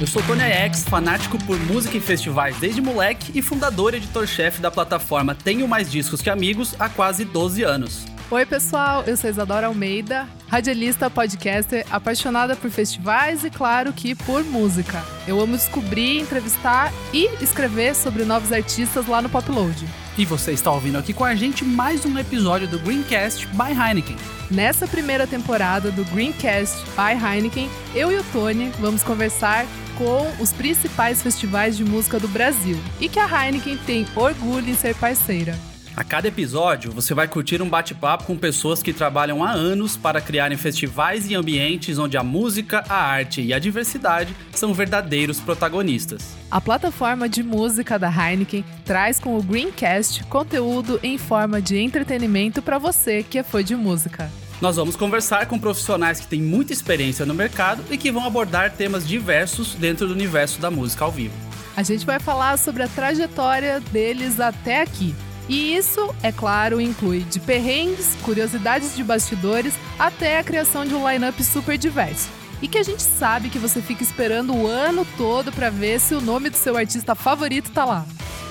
Eu sou Tony X, fanático por música e festivais desde moleque e fundador e editor-chefe da plataforma Tenho Mais Discos Que Amigos há quase 12 anos. Oi, pessoal, eu sou Isadora Almeida, radialista, podcaster, apaixonada por festivais e, claro, que por música. Eu amo descobrir, entrevistar e escrever sobre novos artistas lá no Popload. E você está ouvindo aqui com a gente mais um episódio do Greencast by Heineken. Nessa primeira temporada do Greencast by Heineken, eu e o Tony vamos conversar com os principais festivais de música do Brasil e que a Heineken tem orgulho em ser parceira. A cada episódio, você vai curtir um bate-papo com pessoas que trabalham há anos para criarem festivais e ambientes onde a música, a arte e a diversidade são verdadeiros protagonistas. A plataforma de música da Heineken traz com o Greencast conteúdo em forma de entretenimento para você que é fã de música. Nós vamos conversar com profissionais que têm muita experiência no mercado e que vão abordar temas diversos dentro do universo da música ao vivo. A gente vai falar sobre a trajetória deles até aqui e isso, é claro, inclui de perrengues, curiosidades de bastidores, até a criação de um line-up super diverso. E que a gente sabe que você fica esperando o ano todo para ver se o nome do seu artista favorito tá lá.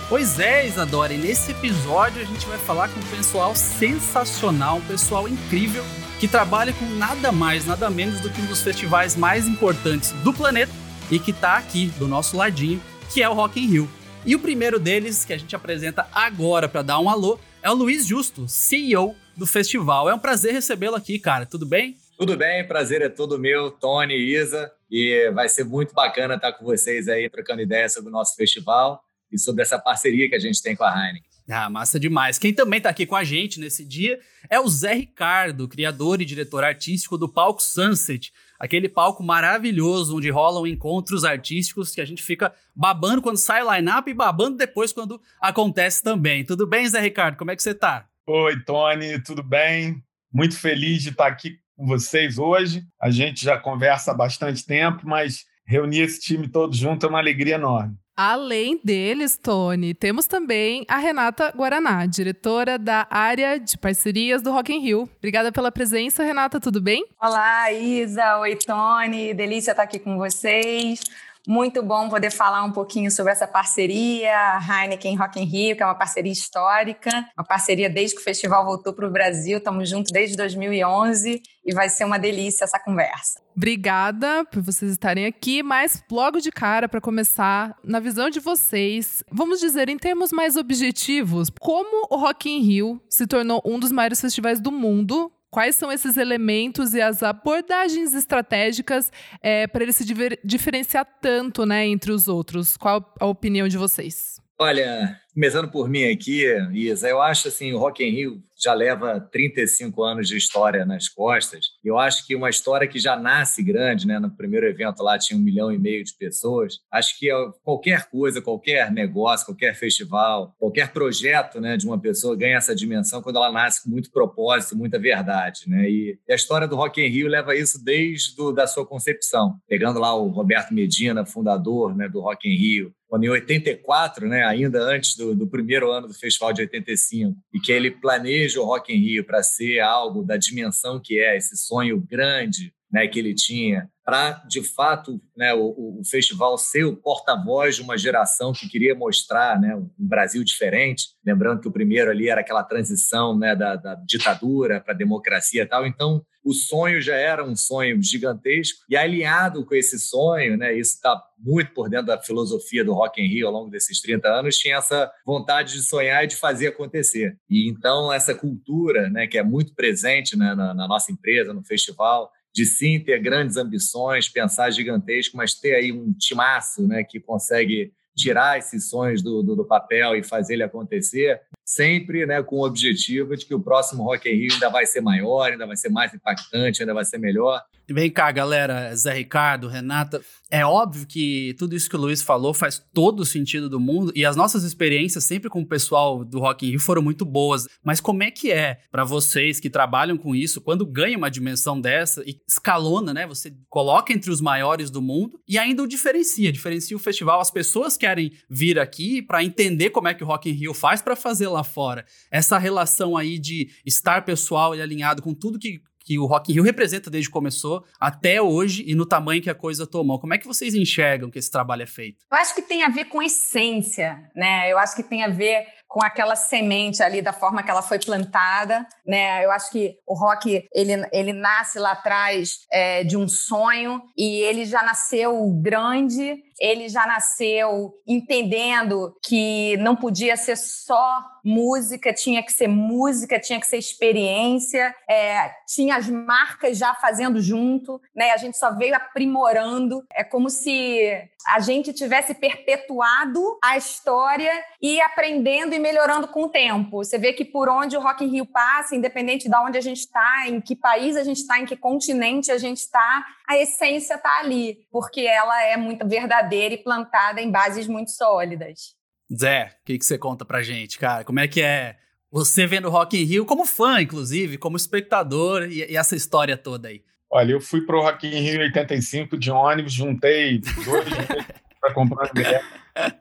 Pois é, Isadora, e nesse episódio a gente vai falar com um pessoal sensacional, um pessoal incrível que trabalha com nada mais, nada menos do que um dos festivais mais importantes do planeta e que tá aqui do nosso ladinho, que é o Rock in Rio. E o primeiro deles, que a gente apresenta agora para dar um alô, é o Luiz Justo, CEO do festival. É um prazer recebê-lo aqui, cara. Tudo bem? Tudo bem, prazer é todo meu, Tony e Isa. E vai ser muito bacana estar com vocês aí trocando ideias sobre o nosso festival e sobre essa parceria que a gente tem com a Heineken. Ah, massa demais. Quem também está aqui com a gente nesse dia é o Zé Ricardo, criador e diretor artístico do Palco Sunset, aquele palco maravilhoso onde rolam encontros artísticos que a gente fica babando quando sai o line-up e babando depois quando acontece também. Tudo bem, Zé Ricardo? Como é que você está? Oi, Tony, tudo bem? Muito feliz de estar aqui com vocês hoje. A gente já conversa há bastante tempo, mas reunir esse time todo junto é uma alegria enorme. Além deles, Tony, temos também a Renata Guaraná, diretora da área de parcerias do Rock in Rio. Obrigada pela presença, Renata, tudo bem? Olá, Isa. Oi, Tony. Delícia estar aqui com vocês. Muito bom poder falar um pouquinho sobre essa parceria, Heineken Rock in Rio, que é uma parceria histórica, uma parceria desde que o festival voltou para o Brasil, estamos juntos desde 2011 e vai ser uma delícia essa conversa. Obrigada por vocês estarem aqui, mas logo de cara, para começar, na visão de vocês, vamos dizer em termos mais objetivos, como o Rock in Rio se tornou um dos maiores festivais do mundo Quais são esses elementos e as abordagens estratégicas é, para ele se diferenciar tanto né, entre os outros? Qual a opinião de vocês? Olha, começando por mim aqui, Isa, eu acho assim, o Rock in Rio já leva 35 anos de história nas costas. Eu acho que uma história que já nasce grande, né? No primeiro evento lá tinha um milhão e meio de pessoas. Acho que qualquer coisa, qualquer negócio, qualquer festival, qualquer projeto, né, de uma pessoa ganha essa dimensão quando ela nasce com muito propósito, muita verdade, né? E a história do Rock in Rio leva isso desde do, da sua concepção. Pegando lá o Roberto Medina, fundador, né, do Rock in Rio, quando em 84, né, ainda antes do, do, primeiro ano do festival de 85, e que ele planeja o Rock in Rio para ser algo da dimensão que é, esse sonho grande né, que ele tinha, para, de fato, né, o, o, festival ser o porta-voz de uma geração que queria mostrar né, um Brasil diferente. Lembrando que o primeiro ali era aquela transição né, da, da ditadura para a democracia e tal. Então, o sonho já era um sonho gigantesco. E alinhado com esse sonho, né, isso está muito por dentro da filosofia do Rock in Rio ao longo desses 30 anos, tinha essa vontade de sonhar e de fazer acontecer. E então, essa cultura né, que é muito presente né, na, na nossa empresa, no festival, de sim ter grandes ambições, pensar gigantesco, mas ter aí um timaço né, que consegue tirar esses sonhos do, do, do papel e fazer ele acontecer, sempre né, com o objetivo de que o próximo Rock in Rio ainda vai ser maior, ainda vai ser mais impactante, ainda vai ser melhor. Vem cá, galera, Zé Ricardo, Renata. É óbvio que tudo isso que o Luiz falou faz todo o sentido do mundo e as nossas experiências sempre com o pessoal do Rock in Rio foram muito boas. Mas como é que é para vocês que trabalham com isso, quando ganha uma dimensão dessa e escalona, né? Você coloca entre os maiores do mundo e ainda o diferencia, diferencia o festival. As pessoas querem vir aqui para entender como é que o Rock in Rio faz para fazer lá fora. Essa relação aí de estar pessoal e alinhado com tudo que que o Rock in Rio representa desde que começou até hoje e no tamanho que a coisa tomou. Como é que vocês enxergam que esse trabalho é feito? Eu acho que tem a ver com essência, né? Eu acho que tem a ver com aquela semente ali da forma que ela foi plantada, né? Eu acho que o rock ele, ele nasce lá atrás é, de um sonho e ele já nasceu grande ele já nasceu entendendo que não podia ser só música, tinha que ser música, tinha que ser experiência, é, tinha as marcas já fazendo junto, né? A gente só veio aprimorando. É como se a gente tivesse perpetuado a história e aprendendo e melhorando com o tempo. Você vê que por onde o Rock in Rio passa, independente de onde a gente está, em que país a gente está, em que continente a gente está, a essência está ali, porque ela é muito verdadeira e plantada em bases muito sólidas. Zé, o que, que você conta pra gente, cara? Como é que é você vendo Rock in Rio como fã, inclusive, como espectador e, e essa história toda aí? Olha, eu fui pro Rock in Rio 85 de ônibus, juntei dois para comprar ingresso.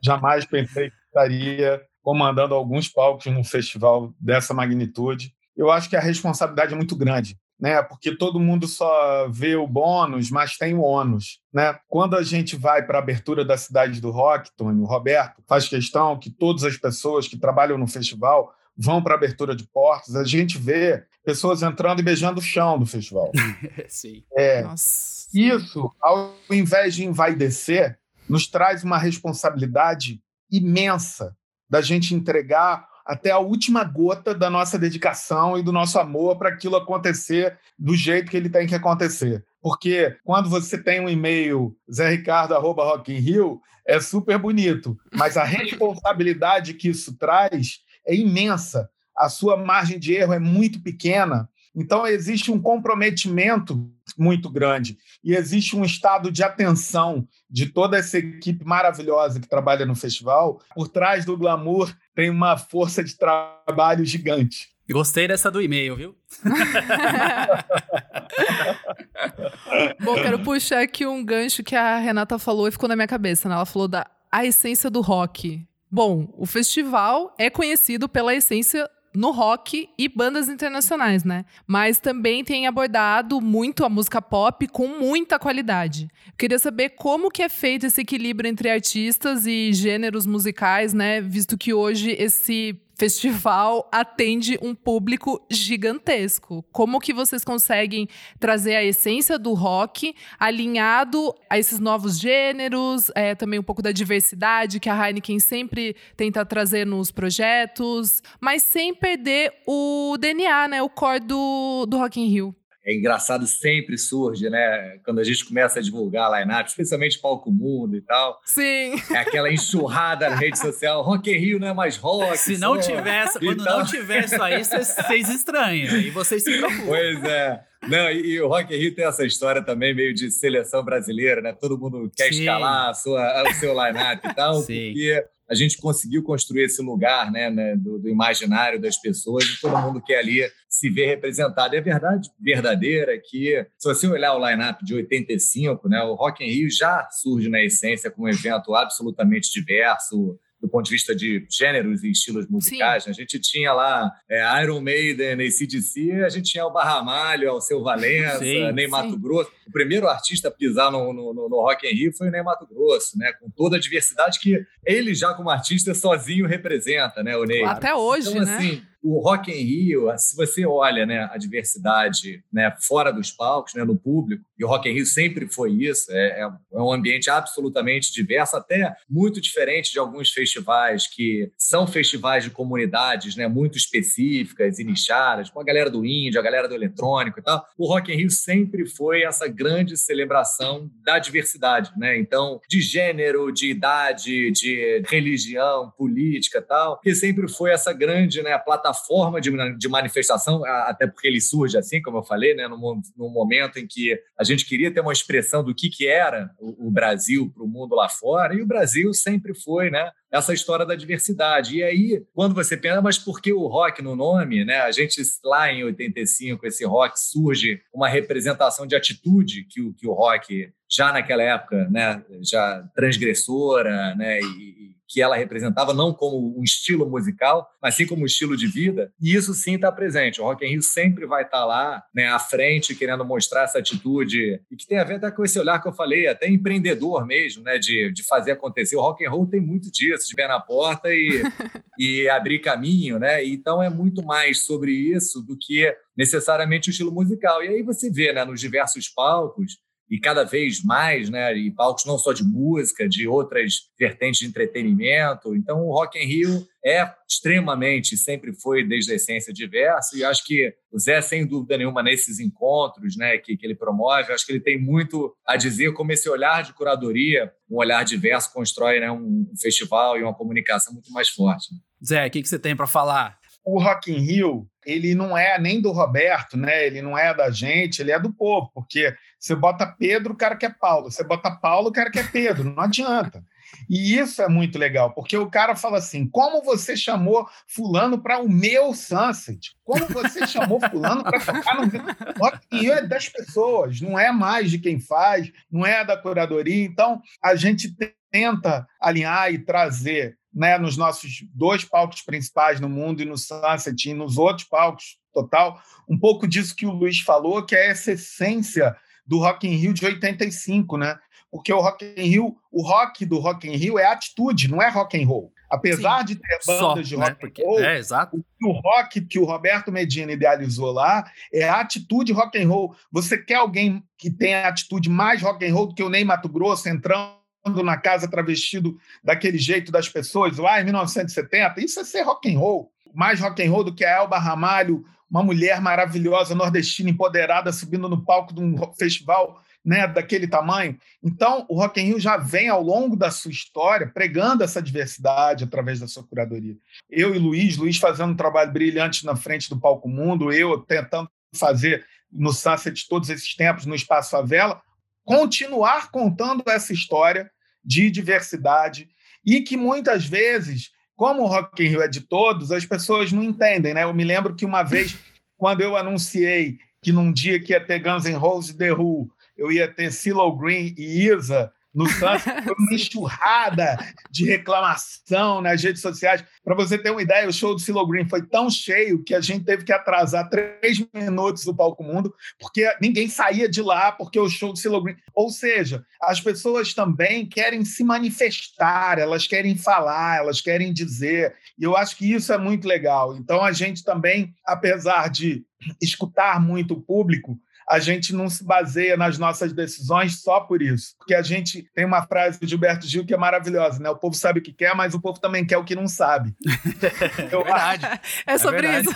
Jamais pensei que estaria comandando alguns palcos num festival dessa magnitude. Eu acho que a responsabilidade é muito grande né? Porque todo mundo só vê o bônus, mas tem o ônus, né? Quando a gente vai para a abertura da cidade do rock, Tony, o Roberto faz questão que todas as pessoas que trabalham no festival vão para a abertura de portas, a gente vê pessoas entrando e beijando o chão do festival. Sim. É, Nossa. Isso, ao invés de envaidecer, nos traz uma responsabilidade imensa da gente entregar até a última gota da nossa dedicação e do nosso amor para aquilo acontecer do jeito que ele tem que acontecer. Porque quando você tem um e-mail zericardo.rockinrio, é super bonito, mas a responsabilidade que isso traz é imensa. A sua margem de erro é muito pequena. Então, existe um comprometimento muito grande e existe um estado de atenção de toda essa equipe maravilhosa que trabalha no festival. Por trás do glamour tem uma força de trabalho gigante. Gostei dessa do e-mail, viu? Bom, quero puxar aqui um gancho que a Renata falou e ficou na minha cabeça. Né? Ela falou da a essência do rock. Bom, o festival é conhecido pela essência no rock e bandas internacionais, né? Mas também tem abordado muito a música pop com muita qualidade. queria saber como que é feito esse equilíbrio entre artistas e gêneros musicais, né? Visto que hoje esse festival atende um público gigantesco. Como que vocês conseguem trazer a essência do rock alinhado a esses novos gêneros, é, também um pouco da diversidade que a Heineken sempre tenta trazer nos projetos, mas sem perder o DNA, né, o core do, do Rock in Rio? É engraçado, sempre surge, né? Quando a gente começa a divulgar a line-up, especialmente Palco Mundo e tal. Sim. É aquela enxurrada na rede social. Rock in Rio não é mais rock. Se não tivesse, quando não tiver isso aí, vocês estranham. E vocês se preocupam. Pois é. Não, e, e, o Rock in Rio tem essa história também meio de seleção brasileira, né? Todo mundo quer Sim. escalar a sua, o seu line-up e tal, Sim. porque a gente conseguiu construir esse lugar né, né do, do, imaginário das pessoas e todo mundo quer ali se ver representado. E a verdade verdadeira é que, se você olhar o line-up de 85, né, o Rock in Rio já surge na essência como um evento absolutamente diverso, do ponto de vista de gêneros e estilos musicais. Sim. A gente tinha lá é, Iron Maiden, ACDC, a gente tinha o Barramalho, o Seu Valença, sim, Ney Mato Grosso. O primeiro artista a pisar no, no, no, Rock in Rio foi o Ney Mato Grosso, né? com toda a diversidade que ele já como artista sozinho representa, né, o Ney. Até hoje, então, né? Assim, o Rock in Rio, se você olha né, a diversidade né, fora dos palcos, né, no público, e o Rock in Rio sempre foi isso, é, é, é um ambiente absolutamente diverso, até muito diferente de alguns festivais que são festivais de comunidades né, muito específicas e nichadas, com a galera do indie, a galera do eletrônico e tal. O Rock in Rio sempre foi essa grande celebração da diversidade, né? Então, de gênero, de idade, de religião, política tal, que sempre foi essa grande né, plataforma forma de, de manifestação, até porque ele surge assim, como eu falei, né, num, num momento em que a gente queria ter uma expressão do que, que era o, o Brasil para o mundo lá fora, e o Brasil sempre foi né, essa história da diversidade. E aí, quando você pensa, mas por que o rock no nome? Né? A gente, lá em 85, esse rock surge uma representação de atitude que o, que o rock, já naquela época, né, já transgressora, né, e, que ela representava, não como um estilo musical, mas sim como um estilo de vida. E isso sim está presente. O Rock in Rio sempre vai estar tá lá, né, à frente, querendo mostrar essa atitude e que tem a ver até com esse olhar que eu falei, até empreendedor mesmo, né, de, de fazer acontecer. O rock and roll tem muito disso, de pé na porta e, e abrir caminho, né? Então é muito mais sobre isso do que necessariamente o estilo musical. E aí você vê, né, nos diversos palcos, e cada vez mais, né, e palcos não só de música, de outras vertentes de entretenimento. Então, o Rock in Rio é extremamente, sempre foi desde a essência diverso, e acho que o Zé, sem dúvida nenhuma, nesses encontros né, que, que ele promove, acho que ele tem muito a dizer como esse olhar de curadoria, um olhar diverso, constrói né, um festival e uma comunicação muito mais forte. Zé, o que, que você tem para falar? o Rock in Rio, ele não é nem do Roberto, né? Ele não é da gente, ele é do povo, porque você bota Pedro, o cara quer Paulo, você bota Paulo, o cara quer Pedro, não adianta. E isso é muito legal, porque o cara fala assim: como você chamou Fulano para o meu Sunset? Como você chamou Fulano para tocar no meu. É das pessoas, não é mais de quem faz, não é da curadoria. Então, a gente tenta alinhar e trazer né, nos nossos dois palcos principais no mundo e no Sunset e nos outros palcos total, um pouco disso que o Luiz falou, que é essa essência do Rock in Rio de 85, né? Porque o Rock in Rio, o rock do Rock in Rio é atitude, não é rock and roll. Apesar Sim, de ter bandas só, de rock né? Porque, and roll, é, exato. o rock que o Roberto Medina idealizou lá é a atitude rock and roll. Você quer alguém que tenha atitude mais rock and roll do que o Ney Mato Grosso entrando na casa travestido daquele jeito das pessoas lá em 1970, isso é ser rock and roll. Mais rock and roll do que a Elba Ramalho, uma mulher maravilhosa, nordestina, empoderada, subindo no palco de um festival né, daquele tamanho. Então, o Rock in Rio já vem ao longo da sua história pregando essa diversidade através da sua curadoria. Eu e Luiz, Luiz fazendo um trabalho brilhante na frente do palco mundo, eu tentando fazer no Sunset todos esses tempos no Espaço Favela, continuar contando essa história de diversidade e que muitas vezes, como o Rock in Rio é de todos, as pessoas não entendem, né? Eu me lembro que uma vez, quando eu anunciei que num dia que ia ter Guns N' Roses The Who, eu ia ter CeeLo Green e Isa, no Santos, foi uma enxurrada de reclamação nas redes sociais. Para você ter uma ideia, o show do Silo Green foi tão cheio que a gente teve que atrasar três minutos do Palco Mundo, porque ninguém saía de lá porque o show do Silo Green. Ou seja, as pessoas também querem se manifestar, elas querem falar, elas querem dizer. E eu acho que isso é muito legal. Então a gente também, apesar de escutar muito o público, a gente não se baseia nas nossas decisões só por isso. Porque a gente tem uma frase do Gilberto Gil que é maravilhosa, né? O povo sabe o que quer, mas o povo também quer o que não sabe. Eu verdade. Acho... É sobre é isso.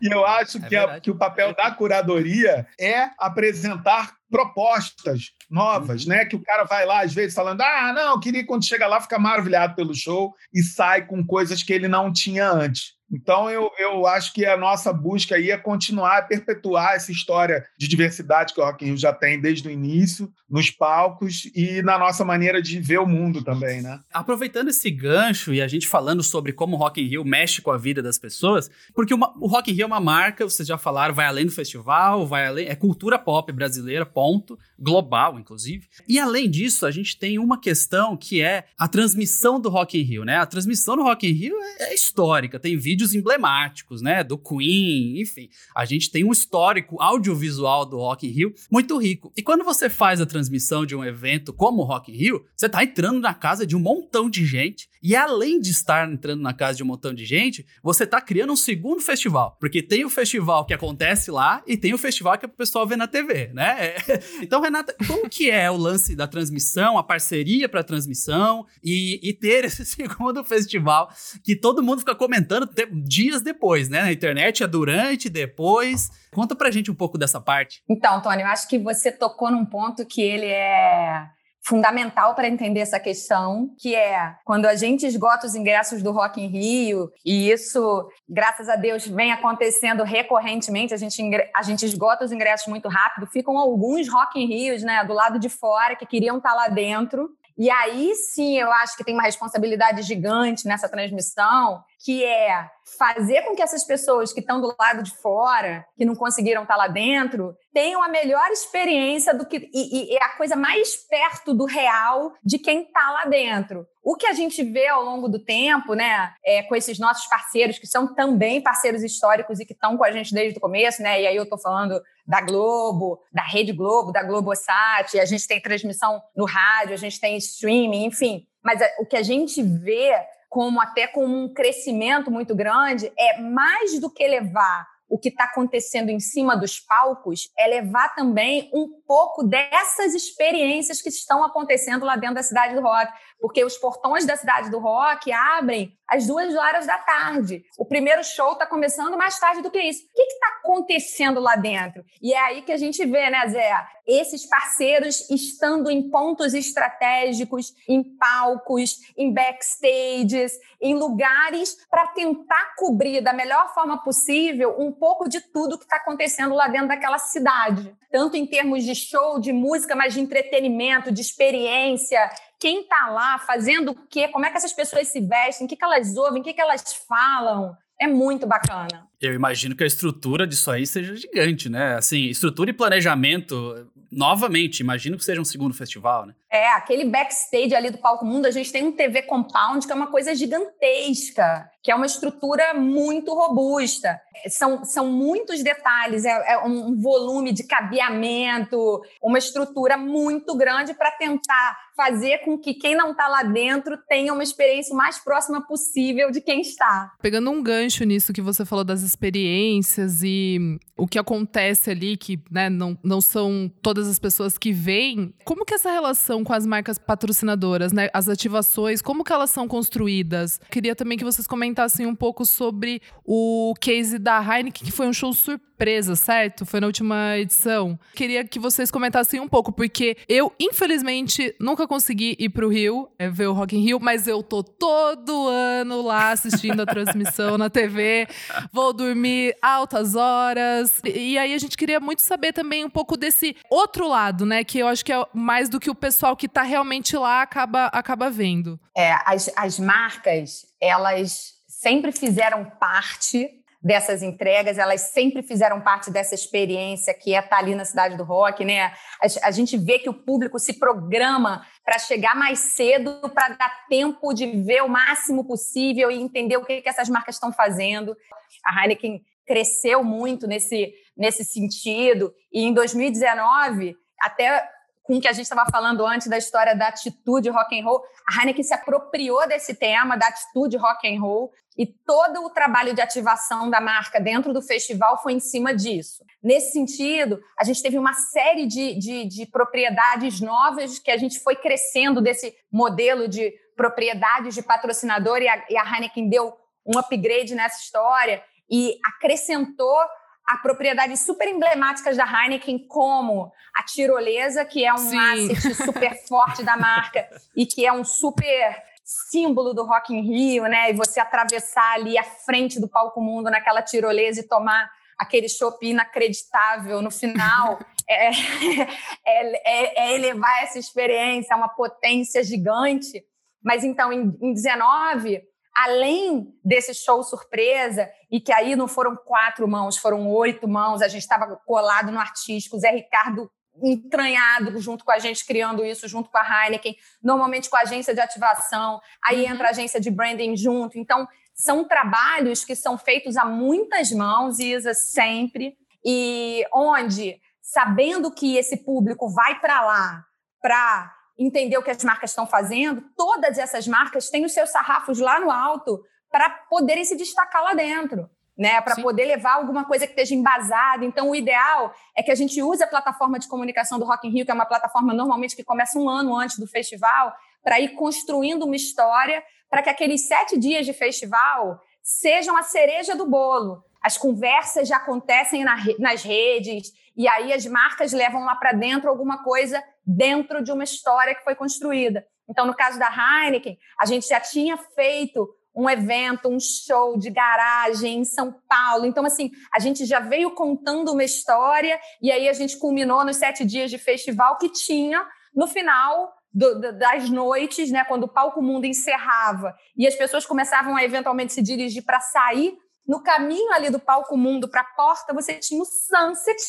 E eu acho é que, a, que o papel da curadoria é apresentar propostas novas, uhum. né? Que o cara vai lá, às vezes, falando: ah, não, queria quando chega lá ficar maravilhado pelo show e sai com coisas que ele não tinha antes. Então, eu, eu acho que a nossa busca aí é continuar a perpetuar essa história de diversidade que o Rock in Rio já tem desde o início, nos palcos e na nossa maneira de ver o mundo também, né? Aproveitando esse gancho e a gente falando sobre como o Rock in Rio mexe com a vida das pessoas, porque uma, o Rock in Rio é uma marca, vocês já falaram, vai além do festival, vai além, é cultura pop brasileira, ponto, global, inclusive. E além disso, a gente tem uma questão que é a transmissão do Rock in Rio, né? A transmissão do Rock in Rio é, é histórica, tem vídeos emblemáticos, né? Do Queen, enfim. A gente tem um histórico audiovisual do Rock in Rio muito rico. E quando você faz a transmissão de um evento como o Rock in Rio, você tá entrando na casa de um montão de gente. E além de estar entrando na casa de um montão de gente, você tá criando um segundo festival. Porque tem o festival que acontece lá e tem o festival que o pessoal vê na TV, né? Então, Renata, como que é o lance da transmissão, a parceria para transmissão e, e ter esse segundo festival que todo mundo fica comentando dias depois, né? Na internet é durante, depois. Conta pra gente um pouco dessa parte. Então, Tony, eu acho que você tocou num ponto que ele é fundamental para entender essa questão, que é quando a gente esgota os ingressos do Rock in Rio, e isso, graças a Deus, vem acontecendo recorrentemente, a gente, a gente esgota os ingressos muito rápido, ficam alguns Rock in Rios, né, do lado de fora, que queriam estar lá dentro, e aí sim eu acho que tem uma responsabilidade gigante nessa transmissão, que é fazer com que essas pessoas que estão do lado de fora, que não conseguiram estar lá dentro, tenham a melhor experiência do que e, e a coisa mais perto do real de quem está lá dentro. O que a gente vê ao longo do tempo, né, é, com esses nossos parceiros que são também parceiros históricos e que estão com a gente desde o começo, né? E aí eu estou falando da Globo, da Rede Globo, da Globosat, a gente tem transmissão no rádio, a gente tem streaming, enfim. Mas é, o que a gente vê como até com um crescimento muito grande, é mais do que levar o que está acontecendo em cima dos palcos, é levar também um pouco dessas experiências que estão acontecendo lá dentro da cidade do rock porque os portões da cidade do rock abrem às duas horas da tarde. O primeiro show está começando mais tarde do que isso. O que está acontecendo lá dentro? E é aí que a gente vê, né, Zé? Esses parceiros estando em pontos estratégicos, em palcos, em backstages, em lugares para tentar cobrir da melhor forma possível um pouco de tudo que está acontecendo lá dentro daquela cidade. Tanto em termos de show, de música, mas de entretenimento, de experiência, quem está lá fazendo o quê, como é que essas pessoas se vestem, o que, que elas ouvem, o que, que elas falam. É muito bacana. Eu imagino que a estrutura disso aí seja gigante, né? Assim, estrutura e planejamento, novamente, imagino que seja um segundo festival, né? É, aquele backstage ali do Palco Mundo, a gente tem um TV Compound, que é uma coisa gigantesca, que é uma estrutura muito robusta. São, são muitos detalhes, é, é um volume de cabeamento, uma estrutura muito grande para tentar fazer com que quem não está lá dentro tenha uma experiência o mais próxima possível de quem está. Pegando um gancho nisso que você falou das experiências e o que acontece ali, que né, não, não são todas as pessoas que veem, como que essa relação com as marcas patrocinadoras, né? As ativações, como que elas são construídas? Queria também que vocês comentassem um pouco sobre o case da Heineken, que foi um show surpresa, certo? Foi na última edição. Queria que vocês comentassem um pouco, porque eu, infelizmente, nunca consegui ir pro Rio, é, ver o Rock in Rio, mas eu tô todo ano lá assistindo a transmissão na TV. Vou dormir altas horas. E, e aí a gente queria muito saber também um pouco desse outro lado, né? Que eu acho que é mais do que o pessoal que tá realmente lá acaba, acaba vendo. É, as, as marcas, elas sempre fizeram parte dessas entregas, elas sempre fizeram parte dessa experiência que é estar ali na cidade do rock, né? A, a gente vê que o público se programa para chegar mais cedo, para dar tempo de ver o máximo possível e entender o que, que essas marcas estão fazendo. A Heineken cresceu muito nesse, nesse sentido, e em 2019, até com o que a gente estava falando antes da história da atitude rock and roll, a Heineken se apropriou desse tema da atitude rock and roll e todo o trabalho de ativação da marca dentro do festival foi em cima disso. Nesse sentido, a gente teve uma série de, de, de propriedades novas que a gente foi crescendo desse modelo de propriedades de patrocinador e a, e a Heineken deu um upgrade nessa história e acrescentou a propriedades super emblemáticas da Heineken, como a tirolesa, que é um Sim. asset super forte da marca e que é um super símbolo do Rock in Rio, né? E você atravessar ali a frente do palco mundo naquela tirolesa e tomar aquele chopp inacreditável no final. é, é, é, é, elevar essa experiência a uma potência gigante. Mas então, em, em 19, além desse show surpresa, e que aí não foram quatro mãos, foram oito mãos, a gente estava colado no artístico, Zé Ricardo entranhado junto com a gente, criando isso junto com a Heineken, normalmente com a agência de ativação, aí uhum. entra a agência de branding junto. Então, são trabalhos que são feitos a muitas mãos, Isa, sempre, e onde, sabendo que esse público vai para lá para entender o que as marcas estão fazendo, todas essas marcas têm os seus sarrafos lá no alto para poderem se destacar lá dentro. Né, para poder levar alguma coisa que esteja embasada. Então, o ideal é que a gente use a plataforma de comunicação do Rock in Rio, que é uma plataforma normalmente que começa um ano antes do festival, para ir construindo uma história para que aqueles sete dias de festival sejam a cereja do bolo. As conversas já acontecem na, nas redes, e aí as marcas levam lá para dentro alguma coisa dentro de uma história que foi construída. Então, no caso da Heineken, a gente já tinha feito um evento, um show de garagem em São Paulo. Então, assim, a gente já veio contando uma história e aí a gente culminou nos sete dias de festival que tinha, no final, do, das noites, né, quando o palco mundo encerrava e as pessoas começavam a eventualmente se dirigir para sair, no caminho ali do palco mundo para a porta, você tinha o Sunset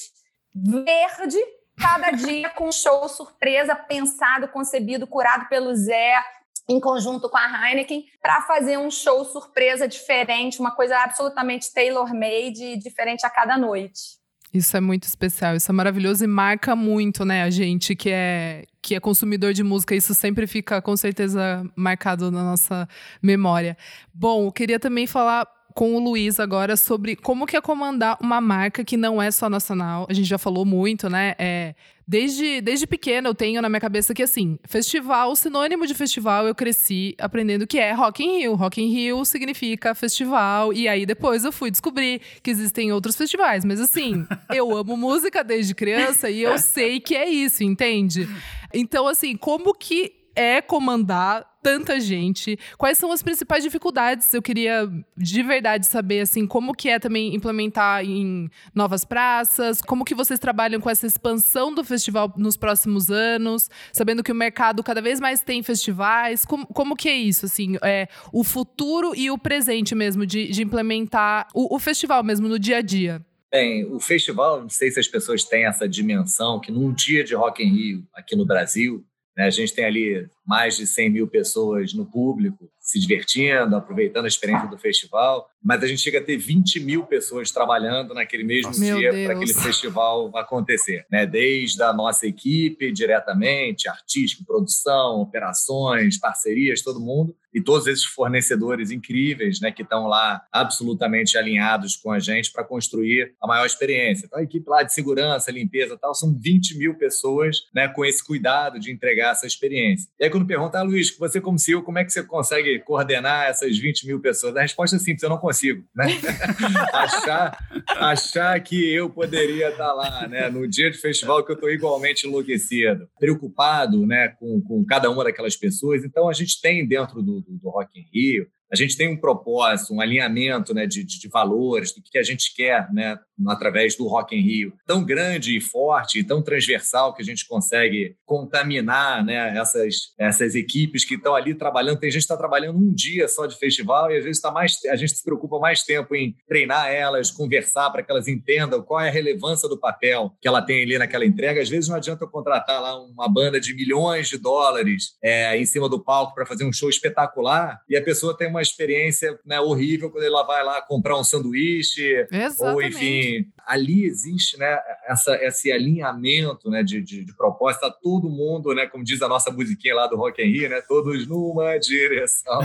verde, cada dia com um show surpresa, pensado, concebido, curado pelo Zé, em conjunto com a Heineken, para fazer um show surpresa diferente, uma coisa absolutamente tailor-made, diferente a cada noite. Isso é muito especial, isso é maravilhoso e marca muito, né, a gente que é que é consumidor de música, isso sempre fica com certeza marcado na nossa memória. Bom, eu queria também falar com o Luiz agora sobre como que é comandar uma marca que não é só nacional. A gente já falou muito, né? É, desde, desde pequena eu tenho na minha cabeça que, assim, festival, sinônimo de festival, eu cresci aprendendo que é Rock in Rio. Rock in Rio significa festival. E aí depois eu fui descobrir que existem outros festivais. Mas, assim, eu amo música desde criança e eu sei que é isso, entende? Então, assim, como que é comandar tanta gente? Quais são as principais dificuldades? Eu queria de verdade saber assim, como que é também implementar em novas praças, como que vocês trabalham com essa expansão do festival nos próximos anos, sabendo que o mercado cada vez mais tem festivais, como, como que é isso, assim, é, o futuro e o presente mesmo de, de implementar o, o festival mesmo no dia a dia? Bem, o festival, não sei se as pessoas têm essa dimensão, que num dia de Rock in Rio, aqui no Brasil, a gente tem ali mais de 100 mil pessoas no público, se divertindo, aproveitando a experiência do festival, mas a gente chega a ter 20 mil pessoas trabalhando naquele mesmo Meu dia para aquele festival acontecer, né? Desde a nossa equipe diretamente, artístico, produção, operações, parcerias, todo mundo, e todos esses fornecedores incríveis, né, que estão lá absolutamente alinhados com a gente para construir a maior experiência. Então, a equipe lá de segurança, limpeza, tal, são 20 mil pessoas, né, com esse cuidado de entregar essa experiência. E aí, quando pergunta, ah, Luiz, você como CEO, como é que você consegue coordenar essas 20 mil pessoas? A resposta é simples, eu não consigo. Né? achar, achar que eu poderia estar lá né, no dia de festival que eu estou igualmente enlouquecido, preocupado né, com, com cada uma daquelas pessoas. Então, a gente tem dentro do, do, do Rock in Rio a gente tem um propósito, um alinhamento né, de, de, valores, do que a gente quer né, através do Rock in Rio, tão grande e forte, tão transversal que a gente consegue contaminar né, essas, essas equipes que estão ali trabalhando. Tem gente que está trabalhando um dia só de festival e às vezes tá mais, a gente se preocupa mais tempo em treinar elas, conversar para que elas entendam qual é a relevância do papel que ela tem ali naquela entrega. Às vezes não adianta eu contratar lá uma banda de milhões de dólares é, em cima do palco para fazer um show espetacular e a pessoa tem uma experiência né, horrível quando ela vai lá comprar um sanduíche Exatamente. ou enfim ali existe né, essa, esse alinhamento né, de, de, de proposta, tá todo mundo, né, como diz a nossa musiquinha lá do Rock in Rio, né, todos numa direção.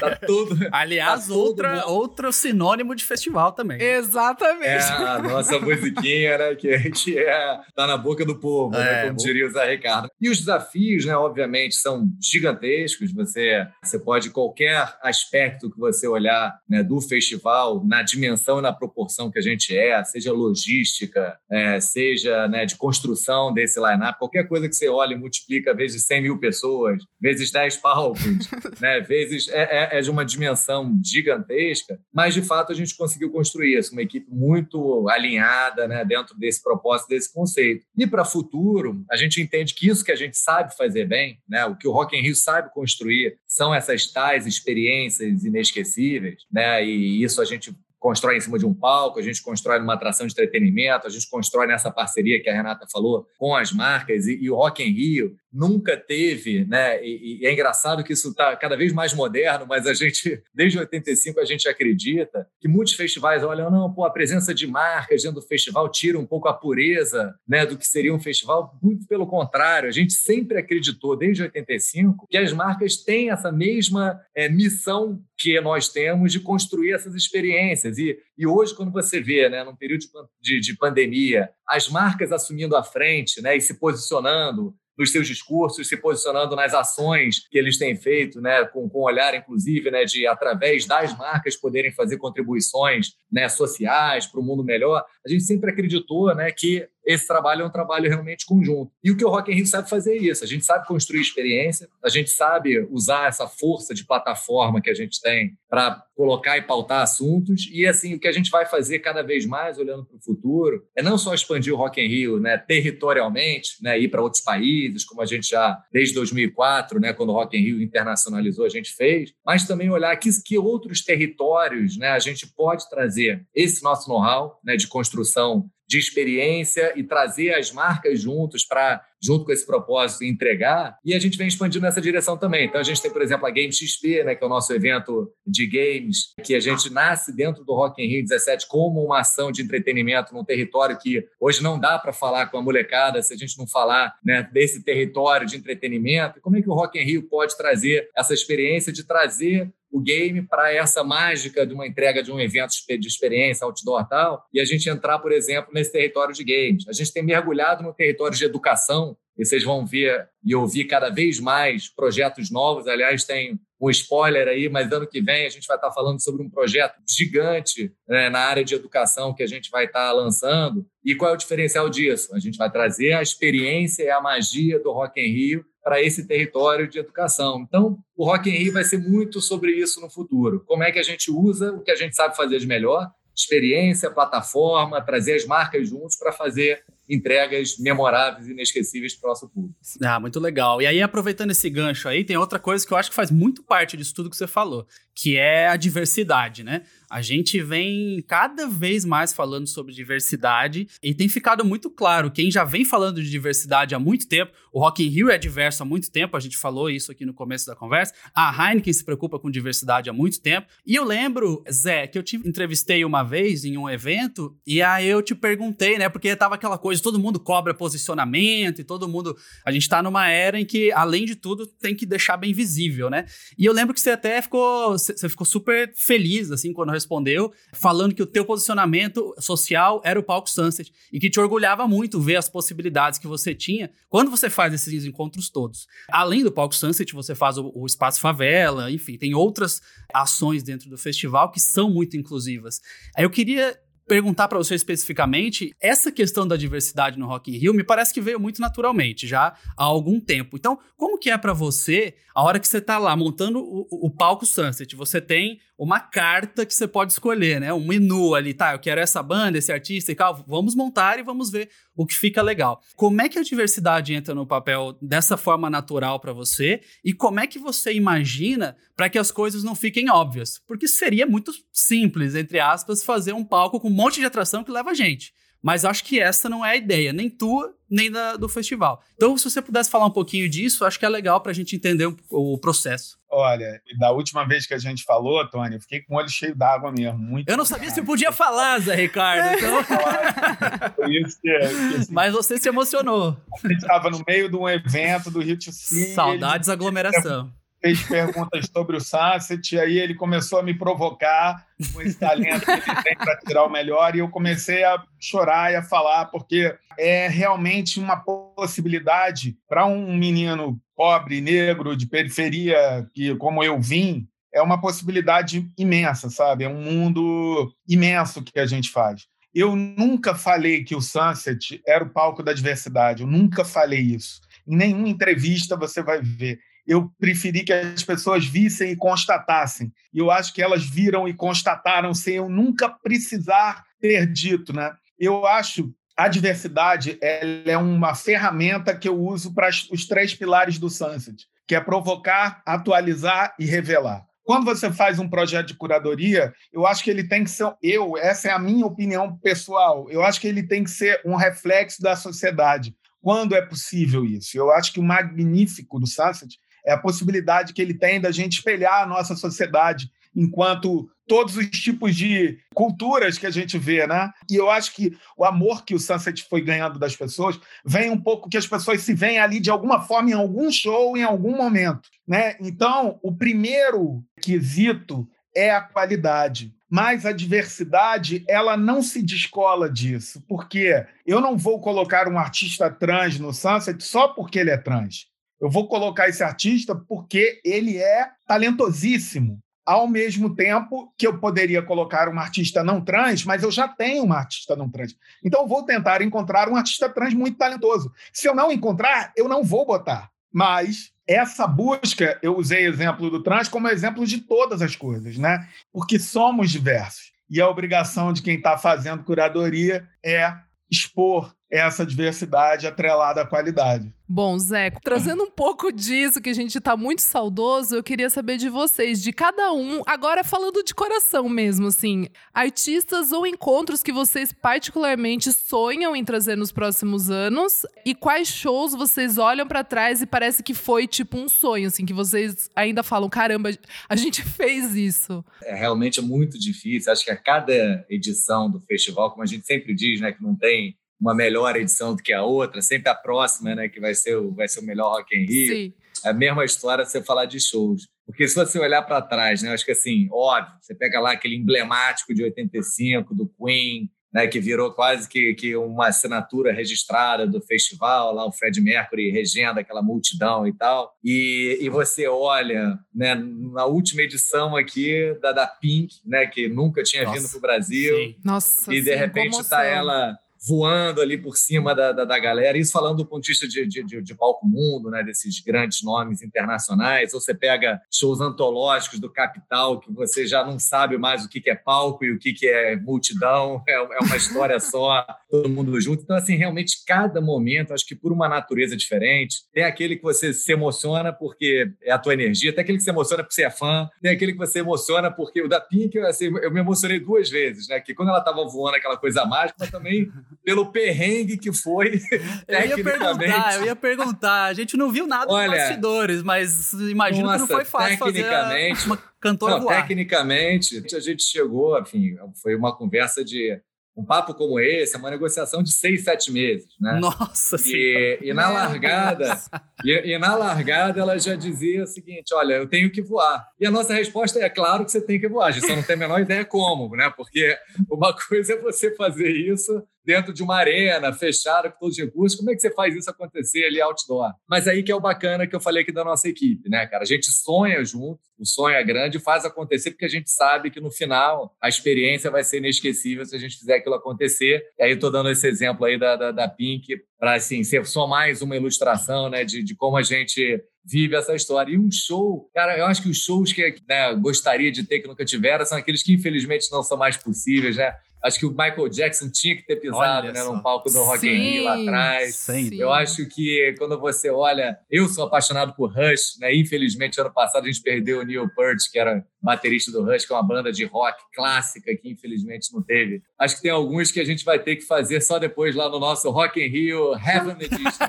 Tá tudo, Aliás, tá outra, outro sinônimo de festival também. Exatamente. É a nossa musiquinha, né, que a gente é, tá na boca do povo, né, é, né, como bom. diria o Zé Ricardo. E os desafios, né, obviamente, são gigantescos. Você, você pode, qualquer aspecto que você olhar né, do festival, na dimensão e na proporção que a gente é, seja logística, é, seja né, de construção desse line-up, qualquer coisa que você olhe e multiplica vezes 100 mil pessoas, vezes 10 palcos, né, vezes é, é, é, de uma dimensão gigantesca, mas de fato a gente conseguiu construir isso, uma equipe muito alinhada né, dentro desse propósito, desse conceito. E para futuro, a gente entende que isso que a gente sabe fazer bem, né, o que o Rock in Rio sabe construir, são essas tais experiências inesquecíveis, né, e isso a gente constrói em cima de um palco, a gente constrói numa atração de entretenimento, a gente constrói nessa parceria que a Renata falou com as marcas e, e o Rock in Rio nunca teve, né? E, e é engraçado que isso está cada vez mais moderno, mas a gente, desde 85, a gente acredita que muitos festivais olham, não, pô, a presença de marcas dentro do festival tira um pouco a pureza, né, do que seria um festival. Muito pelo contrário, a gente sempre acreditou, desde 85, que as marcas têm essa mesma é, missão que nós temos de construir essas experiências. E, e hoje, quando você vê, né, num período de, de, de pandemia, as marcas assumindo a frente né, e se posicionando, nos seus discursos, se posicionando nas ações que eles têm feito, né, com, com olhar, inclusive, né, de, através das marcas, poderem fazer contribuições né, sociais para o mundo melhor. A gente sempre acreditou né, que esse trabalho é um trabalho realmente conjunto. E o que o Rock in Rio sabe fazer é isso. A gente sabe construir experiência, a gente sabe usar essa força de plataforma que a gente tem para colocar e pautar assuntos. E assim, o que a gente vai fazer cada vez mais, olhando para o futuro, é não só expandir o Rock in Rio né, territorialmente, né, ir para outros países, como a gente já, desde 2004, né, quando o Rock in Rio internacionalizou, a gente fez, mas também olhar que, que outros territórios né, a gente pode trazer esse nosso know-how né, de construção de experiência e trazer as marcas juntos para, junto com esse propósito, entregar. E a gente vem expandindo nessa direção também. Então, a gente tem, por exemplo, a Game XP, né, que é o nosso evento de games, que a gente nasce dentro do Rock in Rio 17 como uma ação de entretenimento num território que hoje não dá para falar com a molecada se a gente não falar né, desse território de entretenimento. Como é que o Rock in Rio pode trazer essa experiência de trazer o game para essa mágica de uma entrega de um evento de experiência outdoor tal, e a gente entrar, por exemplo, nesse território de games. A gente tem mergulhado no território de educação, e vocês vão ver e ouvir cada vez mais projetos novos. Aliás, tem um spoiler aí, mas ano que vem a gente vai estar falando sobre um projeto gigante né, na área de educação que a gente vai estar lançando. E qual é o diferencial disso? A gente vai trazer a experiência e a magia do Rock in Rio para esse território de educação. Então, o Rock in Rio vai ser muito sobre isso no futuro. Como é que a gente usa o que a gente sabe fazer de melhor, experiência, plataforma, trazer as marcas juntos para fazer entregas memoráveis e inesquecíveis para o nosso público. Ah, muito legal. E aí, aproveitando esse gancho aí, tem outra coisa que eu acho que faz muito parte disso tudo que você falou, que é a diversidade, né? A gente vem cada vez mais falando sobre diversidade e tem ficado muito claro, quem já vem falando de diversidade há muito tempo, o Rock in Rio é diverso há muito tempo, a gente falou isso aqui no começo da conversa, a Heineken se preocupa com diversidade há muito tempo, e eu lembro, Zé, que eu te entrevistei uma vez em um evento, e aí eu te perguntei, né, porque tava aquela coisa, todo mundo cobra posicionamento e todo mundo, a gente tá numa era em que, além de tudo, tem que deixar bem visível, né, e eu lembro que você até ficou, você ficou super feliz, assim, quando respondeu, falando que o teu posicionamento social era o palco Sunset e que te orgulhava muito ver as possibilidades que você tinha quando você faz esses encontros todos. Além do palco Sunset, você faz o, o Espaço Favela, enfim, tem outras ações dentro do festival que são muito inclusivas. Aí eu queria perguntar para você especificamente, essa questão da diversidade no Rock in Rio me parece que veio muito naturalmente, já há algum tempo. Então, como que é para você, a hora que você está lá montando o, o, palco Sunset, você tem uma carta que você pode escolher, né? Um menu ali, tá? Eu quero essa banda, esse artista e tal. Vamos montar e vamos ver o que fica legal. Como é que a diversidade entra no papel dessa forma natural para você e como é que você imagina para que as coisas não fiquem óbvias? Porque seria muito simples, entre aspas, fazer um palco com um monte de atração que leva gente. Mas acho que essa não é a ideia, nem tua, nem da, do festival. Então, se você pudesse falar um pouquinho disso, acho que é legal para a gente entender o, o, processo. Olha, da última vez que a gente falou, Tony, eu fiquei com o olho cheio d'água mesmo. Muito eu não sabia se podia falar, Zé Ricardo. Então... isso que, assim, Mas você se emocionou. A gente estava no meio de um evento do Rio de Saudades aglomeração fez perguntas sobre o Sunset, e aí ele começou a me provocar com esse talento que ele tem para tirar o melhor, e eu comecei a chorar e a falar, porque é realmente uma possibilidade para um menino pobre, negro, de periferia, que como eu vim, é uma possibilidade imensa, sabe? É um mundo imenso que a gente faz. Eu nunca falei que o Sunset era o palco da diversidade, eu nunca falei isso. Em nenhuma entrevista você vai ver eu preferi que as pessoas vissem e constatassem. E eu acho que elas viram e constataram sem eu nunca precisar ter dito, né? Eu acho a diversidade é uma ferramenta que eu uso para os três pilares do Sunset, que é provocar, atualizar e revelar. Quando você faz um projeto de curadoria, eu acho que ele tem que ser, eu, essa é a minha opinião pessoal, eu acho que ele tem que ser um reflexo da sociedade. Quando é possível isso? Eu acho que o magnífico do Sunset é a possibilidade que ele tem da gente espelhar a nossa sociedade enquanto todos os tipos de culturas que a gente vê, né? E eu acho que o amor que o Sunset foi ganhando das pessoas vem um pouco que as pessoas se veem ali de alguma forma em algum show, em algum momento, né? Então, o primeiro quesito é a qualidade. Mas a diversidade, ela não se descola disso, porque eu não vou colocar um artista trans no Sunset só porque ele é trans. Eu vou colocar esse artista porque ele é talentosíssimo. ao mesmo tempo que eu poderia colocar uma artista não trans, mas eu já tenho uma artista não trans. Então, eu vou tentar encontrar um artista trans muito talentoso. Se eu não encontrar, eu não vou botar. Mas essa busca, eu usei exemplo do trans como exemplo de todas as coisas, né? Porque somos diversos. E a obrigação de quem está fazendo curadoria é expor essa diversidade atrelada à qualidade. Bom, Zé, trazendo um pouco disso, que a gente está muito saudoso, eu queria saber de vocês, de cada um, agora falando de coração mesmo, assim, artistas ou encontros que vocês particularmente sonham em trazer nos próximos anos e quais shows vocês olham para trás e parece que foi tipo um sonho, assim, que vocês ainda falam, caramba, a gente fez isso. É realmente muito difícil, acho que a cada edição do festival, como a gente sempre diz, né, que não tem uma melhor edição do que a outra, sempre a próxima, né, que vai ser o, vai ser o melhor Rock in Rio. Sim. É a mesma história você falar de shows. Porque se você olhar para trás, né, acho que assim, óbvio, você pega lá aquele emblemático de 85 do Queen, né, que virou quase que, que uma assinatura registrada do festival, lá o Fred Mercury regendo aquela multidão e tal. E, e você olha né, na última edição aqui da, da Pink, né, que nunca tinha Nossa, vindo para o Brasil. Sim. Nossa, e de sim, repente está ela voando ali por cima da, da, da, galera. Isso falando do ponto de vista de, de, de, palco mundo, né, desses grandes nomes internacionais. Ou você pega shows antológicos do Capital, que você já não sabe mais o que, que é palco e o que, que é multidão. É, é uma história só, todo mundo junto. Então, assim, realmente, cada momento, acho que por uma natureza diferente, tem aquele que você se emociona porque é a tua energia, tem aquele que se emociona porque você é fã, tem aquele que você emociona porque o da Pink, assim, eu me emocionei duas vezes, né? Que quando ela estava voando aquela coisa mágica, mas também pelo perrengue que foi. Eu ia perguntar, eu ia perguntar. A gente não viu nada Olha, dos bastidores, mas imagino nossa, que não foi fácil tecnicamente, fazer uma cantora não, voar. Tecnicamente, a gente chegou, enfim, foi uma conversa de um papo como esse é uma negociação de seis, sete meses, né? Nossa e, e na largada, e, e, na largada ela já dizia o seguinte: olha, eu tenho que voar. E a nossa resposta é, claro que você tem que voar, a gente só não tem a menor ideia como, né? Porque uma coisa é você fazer isso dentro de uma arena fechada com todos os recursos. Como é que você faz isso acontecer ali outdoor? Mas aí que é o bacana que eu falei aqui da nossa equipe, né, cara? A gente sonha junto, o sonho é grande, faz acontecer porque a gente sabe que no final a experiência vai ser inesquecível se a gente fizer aquilo acontecer. E aí estou dando esse exemplo aí da, da, da Pink para assim ser só mais uma ilustração, né, de, de como a gente vive essa história. E um show, cara, eu acho que os shows que né, gostaria de ter que nunca tiveram são aqueles que infelizmente não são mais possíveis, né? Acho que o Michael Jackson tinha que ter pisado né, num palco do Rock in Rio lá atrás. Sim. Eu acho que quando você olha, eu sou apaixonado por Rush, né? Infelizmente, ano passado a gente perdeu o Neil Peart, que era baterista do Rush, que é uma banda de rock clássica que infelizmente não teve. Acho que tem alguns que a gente vai ter que fazer só depois lá no nosso Rock in Rio Heaven Edition.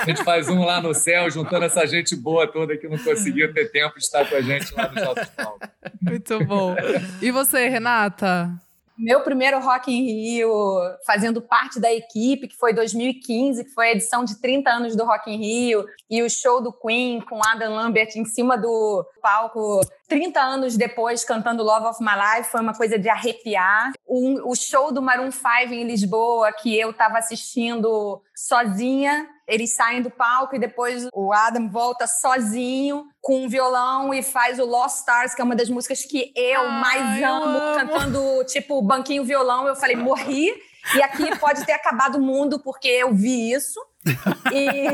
a gente faz um lá no céu, juntando essa gente boa toda que não conseguiu ter tempo de estar com a gente lá nos nossos palcos. Muito bom. E você, Renata? Meu primeiro Rock in Rio, fazendo parte da equipe, que foi 2015, que foi a edição de 30 anos do Rock in Rio, e o show do Queen com Adam Lambert em cima do palco 30 anos depois, cantando Love of My Life, foi uma coisa de arrepiar. O, o show do Maroon 5 em Lisboa, que eu estava assistindo sozinha, eles saem do palco e depois o Adam volta sozinho com um violão e faz o Lost Stars, que é uma das músicas que eu Ai, mais amo, amo, cantando tipo banquinho violão. Eu falei, morri. E aqui pode ter acabado o mundo porque eu vi isso. E,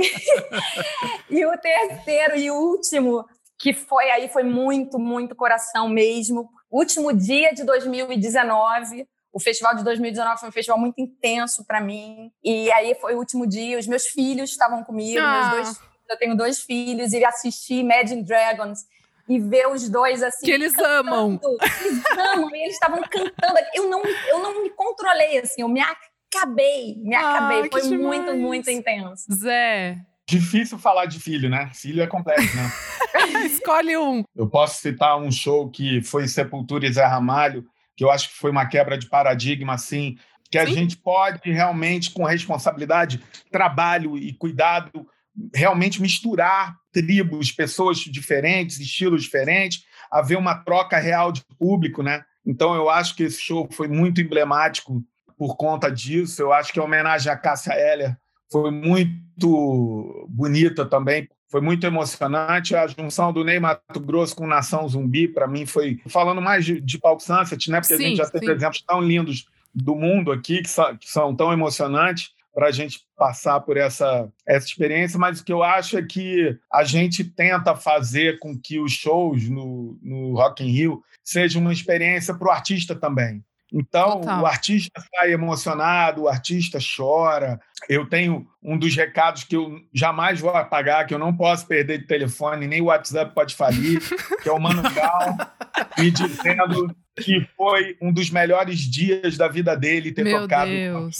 e o terceiro e último que foi aí, foi muito, muito coração mesmo. Último dia de 2019, o festival de 2019 foi um festival muito intenso para mim. E aí foi o último dia, os meus filhos estavam comigo, ah. meus dois, eu tenho dois filhos, e assisti Imagine Dragons e ver os dois assim. Que eles cantando. amam. Eles amam, e eles estavam cantando. Eu não, eu não me controlei, assim, eu me acabei, me ah, acabei. Foi demais. muito, muito intenso. Zé, Difícil falar de filho, né? Filho é complexo, né? Escolhe um. Eu posso citar um show que foi Sepultura e Zé Ramalho, que eu acho que foi uma quebra de paradigma, assim, que a Sim. gente pode realmente, com responsabilidade, trabalho e cuidado, realmente misturar tribos, pessoas diferentes, estilos diferentes, haver uma troca real de público, né? Então eu acho que esse show foi muito emblemático por conta disso. Eu acho que a homenagem a Cássia Eller foi muito bonita também. Foi muito emocionante. A junção do Ney Mato Grosso com Nação Zumbi, para mim, foi. Falando mais de, de Palco Sunset, né? Porque sim, a gente já teve exemplos tão lindos do mundo aqui, que são, que são tão emocionantes para a gente passar por essa, essa experiência, mas o que eu acho é que a gente tenta fazer com que os shows no, no Rock in Rio sejam uma experiência para o artista também. Então, Total. o artista sai emocionado, o artista chora. Eu tenho um dos recados que eu jamais vou apagar, que eu não posso perder de telefone, nem o WhatsApp pode falir, que é o Mano Gal me dizendo que foi um dos melhores dias da vida dele ter Meu tocado. Deus.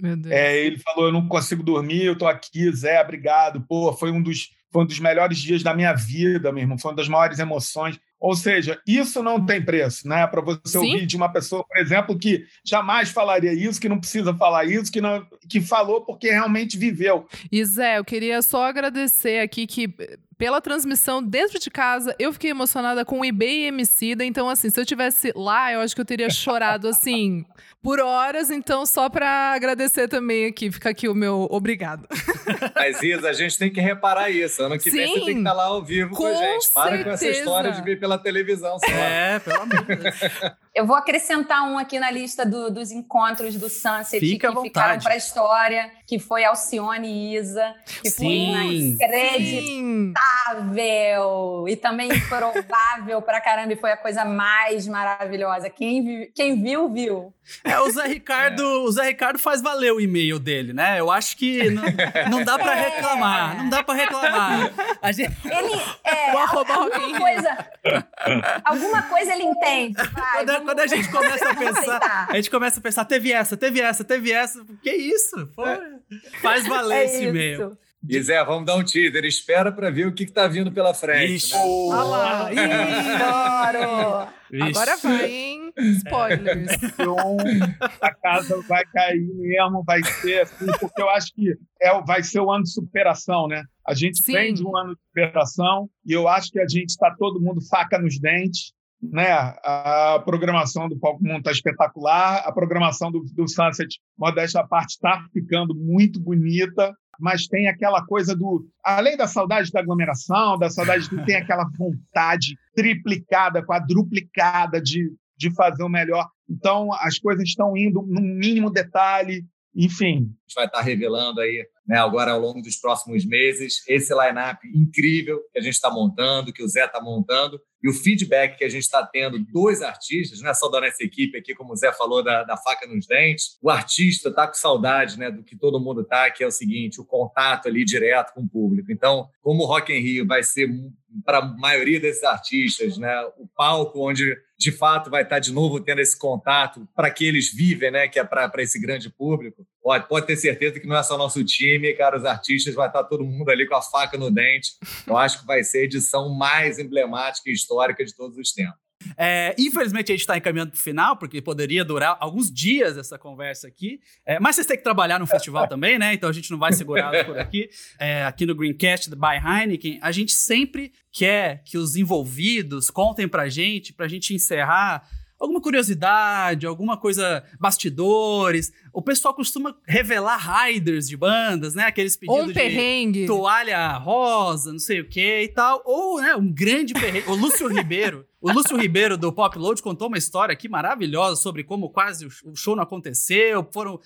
Meu Deus. É, ele falou: Eu não consigo dormir, eu tô aqui, Zé, obrigado. Pô, foi um dos, foi um dos melhores dias da minha vida, meu irmão, foi uma das maiores emoções. Ou seja, isso não tem preço, né? Para você Sim. ouvir de uma pessoa, por exemplo, que jamais falaria isso, que não precisa falar isso, que, não, que falou porque realmente viveu. E Zé, eu queria só agradecer aqui que pela transmissão dentro de casa, eu fiquei emocionada com o eBay e Emicida. Então, assim, se eu tivesse lá, eu acho que eu teria chorado, assim, por horas. Então, só para agradecer também aqui, fica aqui o meu obrigado. Mas, Isa, a gente tem que reparar isso. Ano que Sim, vem você tem que estar lá ao vivo com, com a gente. Para certeza. com essa história de ver pela televisão. Só. É, pelo amor de Deus. Eu vou acrescentar um aqui na lista do, dos encontros do Sunset Fica que ficaram para a história, que foi Alcione e Isa, que sim, foi inacreditável e também provável para caramba e foi a coisa mais maravilhosa. Quem, quem viu, viu. É, o Zé Ricardo, é. o Zé Ricardo faz valer o e-mail dele, né? Eu acho que não, não dá para é. reclamar, não dá para reclamar. A gente... Ele é, alguma coisa, alguma coisa ele entende. Vai, quando, a gente começa a pensar, a gente começa a pensar, teve essa, teve essa, teve essa, que isso? Pô, faz valer é esse e-mail. E Zé, vamos dar um teaser. Espera para ver o que está vindo pela frente. Ixi. Né? Ah lá. Ih, Agora vai, hein? Spoilers. Então, a casa vai cair mesmo, vai ser assim, porque eu acho que é, vai ser o ano de superação, né? A gente Sim. vem de um ano de superação e eu acho que a gente está todo mundo faca nos dentes né? A programação do Palco Mundo está espetacular, a programação do, do Sunset, modéstia à parte, está ficando muito bonita, mas tem aquela coisa do. Além da saudade da aglomeração, da saudade de tem aquela vontade triplicada, quadruplicada de, de fazer o melhor. Então, as coisas estão indo no mínimo detalhe, enfim. A gente vai estar revelando aí, né, agora ao longo dos próximos meses, esse line-up incrível que a gente está montando, que o Zé está montando, e o feedback que a gente está tendo dos artistas, não é só da nossa equipe aqui, como o Zé falou, da, da faca nos dentes. O artista está com saudade né, do que todo mundo está, que é o seguinte, o contato ali direto com o público. Então, como o Rock in Rio vai ser para a maioria desses artistas, né, o palco onde de fato vai estar de novo tendo esse contato para que eles vivem, né, que é para esse grande público. Pode, pode ter certeza que não é só nosso time, cara, os artistas vai estar todo mundo ali com a faca no dente. Eu acho que vai ser a edição mais emblemática e histórica de todos os tempos. É, infelizmente a gente está encaminhando para o final, porque poderia durar alguns dias essa conversa aqui. É, mas vocês têm que trabalhar no festival também, né? Então a gente não vai segurar por aqui. É, aqui no Greencast by Heineken, a gente sempre quer que os envolvidos contem para a gente, para a gente encerrar alguma curiosidade, alguma coisa, bastidores. O pessoal costuma revelar riders de bandas, né? Aqueles pedidos um perrengue. de toalha rosa, não sei o que e tal. Ou, né, um grande perrengue. O Lúcio Ribeiro. O Lúcio Ribeiro do Pop Load contou uma história aqui maravilhosa sobre como quase o show não aconteceu, foram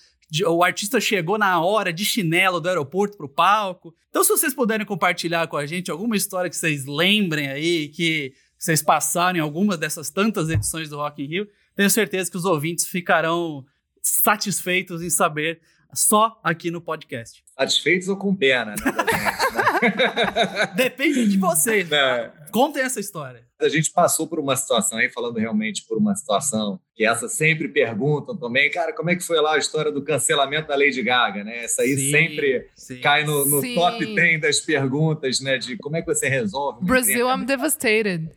o artista chegou na hora de chinelo do aeroporto pro palco. Então, se vocês puderem compartilhar com a gente alguma história que vocês lembrem aí, que vocês passaram em alguma dessas tantas edições do Rock in Rio, tenho certeza que os ouvintes ficarão satisfeitos em saber só aqui no podcast. Satisfeitos ou com pena, né? Depende de vocês. Né? Contem essa história. A gente passou por uma situação aí, falando realmente por uma situação que essa sempre perguntam também, cara, como é que foi lá a história do cancelamento da Lady Gaga, né? Essa aí sim, sempre sim. cai no, no top 10 das perguntas, né? De como é que você resolve. Brasil, I'm devastated.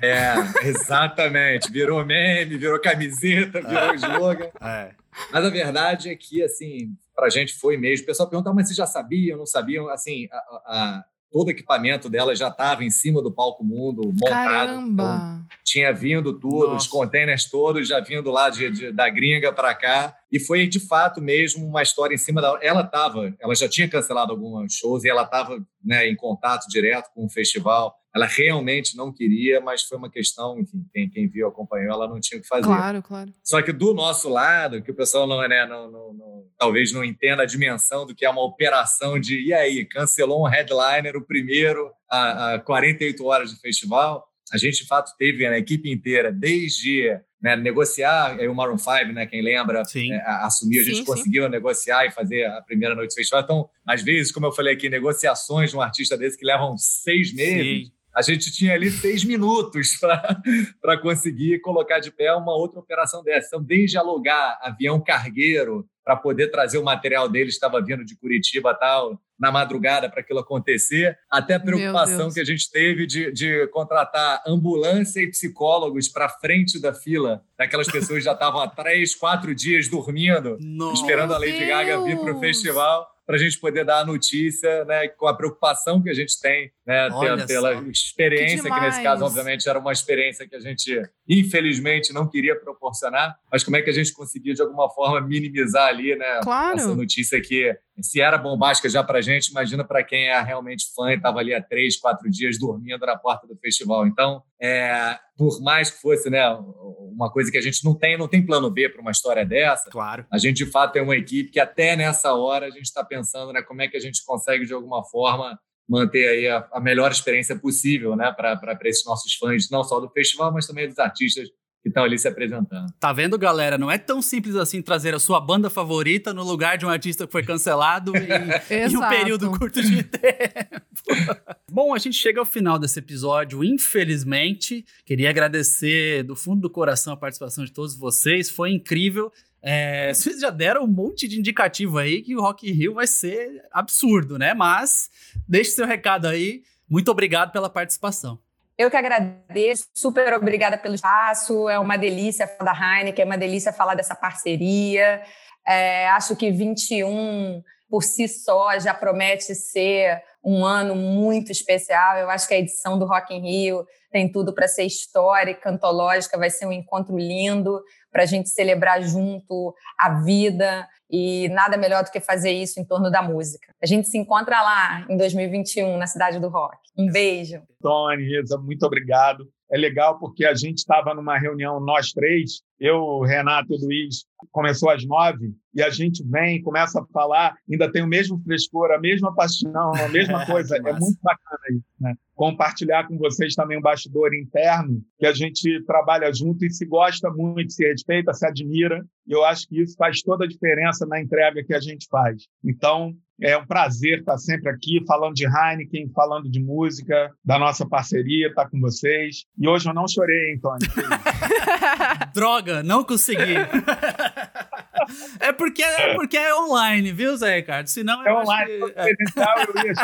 É, exatamente. Virou meme, virou camiseta, virou slogan. É. Mas a verdade é que, assim, para a gente foi mesmo. O pessoal pergunta, ah, mas vocês já sabiam, não sabiam? Assim, a, a, todo o equipamento dela já estava em cima do palco mundo, montado. Caramba! Então, tinha vindo tudo, Nossa. os containers todos já vindo lá de, de da gringa para cá. E foi de fato mesmo uma história em cima da. Ela estava, ela já tinha cancelado alguns shows e ela estava né, em contato direto com o festival. Ela realmente não queria, mas foi uma questão, enfim, quem, quem viu, acompanhou, ela não tinha o que fazer. Claro, claro. Só que do nosso lado, que o pessoal não, né, não, não, não, talvez não entenda a dimensão do que é uma operação de, e aí, cancelou um headliner, o primeiro, a, a 48 horas de festival. A gente, de fato, teve né, a equipe inteira, desde né, negociar, aí o Maroon 5, né, quem lembra, é, assumir, a gente sim, conseguiu sim. negociar e fazer a primeira noite do festival. Então, às vezes, como eu falei aqui, negociações de um artista desse que levam seis meses, sim a gente tinha ali seis minutos para conseguir colocar de pé uma outra operação dessa. Então, desde alugar avião cargueiro para poder trazer o material dele, estava vindo de Curitiba tal, na madrugada para aquilo acontecer, até a preocupação que a gente teve de, de contratar ambulância e psicólogos para frente da fila, daquelas pessoas que já estavam há três, quatro dias dormindo, Nossa, esperando a Lady. Gaga vir para o festival para a gente poder dar a notícia, né, com a preocupação que a gente tem, né, pela, pela experiência, que, que, nesse caso, obviamente, era uma experiência que a gente, infelizmente, não queria proporcionar, mas como é que a gente conseguia, de alguma forma, minimizar ali, né, claro. essa notícia que, se era bombástica já para a gente, imagina para quem é realmente fã e estava ali há três, quatro dias dormindo na porta do festival. Então, é, por mais que fosse né, uma coisa que a gente não tem, não tem plano B para uma história dessa. Claro. A gente, de fato, tem uma equipe que até nessa hora a gente está pensando né, como é que a gente consegue, de alguma forma, manter aí a, a melhor experiência possível né, para esses nossos fãs, não só do festival, mas também dos artistas que estão ali se apresentando. Tá vendo, galera? Não é tão simples assim trazer a sua banda favorita no lugar de um artista que foi cancelado em, em um período curto de tempo. Bom, a gente chega ao final desse episódio, infelizmente. Queria agradecer do fundo do coração a participação de todos vocês, foi incrível. É, vocês já deram um monte de indicativo aí que o Rock in Rio vai ser absurdo, né? Mas deixe seu recado aí. Muito obrigado pela participação. Eu que agradeço, super obrigada pelo espaço. É uma delícia falar da Heineken, é uma delícia falar dessa parceria. É, acho que 21 por si só já promete ser um ano muito especial. Eu acho que a edição do Rock in Rio tem tudo para ser histórica, antológica, vai ser um encontro lindo para a gente celebrar junto a vida e nada melhor do que fazer isso em torno da música. A gente se encontra lá em 2021 na Cidade do Rock. Um beijo. Tony, Isa, muito obrigado. É legal porque a gente estava numa reunião, nós três, eu, Renato e Luiz, começou às nove, e a gente vem, começa a falar, ainda tem o mesmo frescor, a mesma paixão, a mesma coisa. é muito bacana isso, né? Compartilhar com vocês também um bastidor interno, que a gente trabalha junto e se gosta muito, se respeita, se admira. E eu acho que isso faz toda a diferença na entrega que a gente faz. Então, é um prazer estar sempre aqui falando de Heineken, falando de música, da nossa parceria, estar com vocês. E hoje eu não chorei, hein, Tony? Droga, não consegui. é, porque, é porque é online, viu, Zé Ricardo? Senão é online, que... É. eu ia.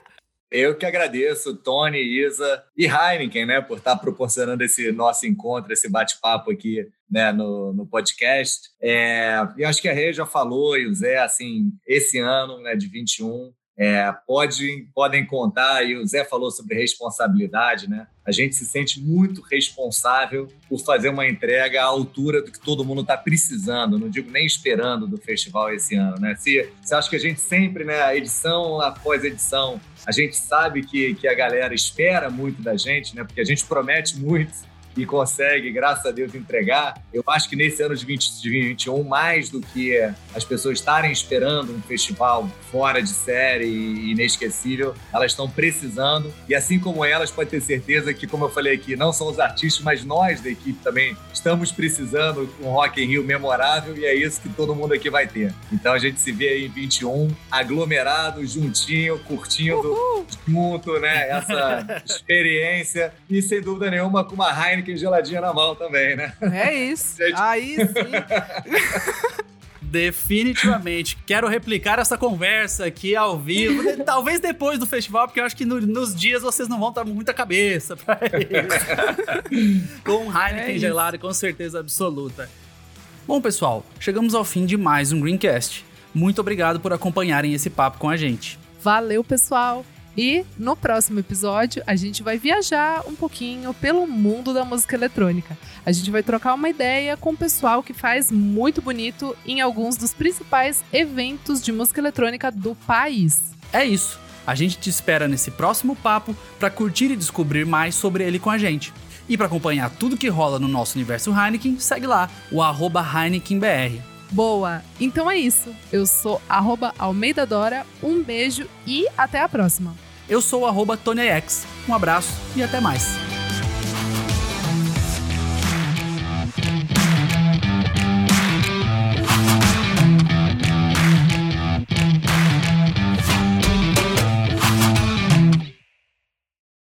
Eu que agradeço, Tony, Isa e Heineken, né, por estar proporcionando esse nosso encontro, esse bate-papo aqui né, no, no podcast. É, e acho que a Rê já falou, e o Zé, assim, esse ano né, de 21, é, pode, podem contar, e o Zé falou sobre responsabilidade, né? A gente se sente muito responsável por fazer uma entrega à altura do que todo mundo está precisando, não digo nem esperando do festival esse ano, né? Se, se acho que a gente sempre, né, edição após edição, a gente sabe que, que a galera espera muito da gente, né? Porque a gente promete muito e consegue, graças a Deus, entregar. Eu acho que nesse ano de 2021, mais do que as pessoas estarem esperando um festival fora de série e inesquecível, elas estão precisando. E assim como elas, pode ter certeza que, como eu falei aqui, não são os artistas, mas nós da equipe também estamos precisando de um Rock in Rio memorável e é isso que todo mundo aqui vai ter. Então a gente se vê aí em 21, aglomerado, juntinho, curtindo Uhul. junto, né? Essa experiência e sem dúvida nenhuma com uma Heineken Heineken geladinha na mão também, né? É isso. Gente... Aí sim. Definitivamente. Quero replicar essa conversa aqui ao vivo. Talvez depois do festival, porque eu acho que no, nos dias vocês não vão estar muita cabeça pra isso. com um Heineken é gelado, com certeza absoluta. Bom, pessoal, chegamos ao fim de mais um Greencast. Muito obrigado por acompanharem esse papo com a gente. Valeu, pessoal! E no próximo episódio, a gente vai viajar um pouquinho pelo mundo da música eletrônica. A gente vai trocar uma ideia com o pessoal que faz muito bonito em alguns dos principais eventos de música eletrônica do país. É isso. A gente te espera nesse próximo papo para curtir e descobrir mais sobre ele com a gente. E para acompanhar tudo que rola no nosso universo Heineken, segue lá, o arroba HeinekenBR. Boa! Então é isso. Eu sou arroba Almeida Dora, um beijo e até a próxima. Eu sou arroba TonyX. Um abraço e até mais.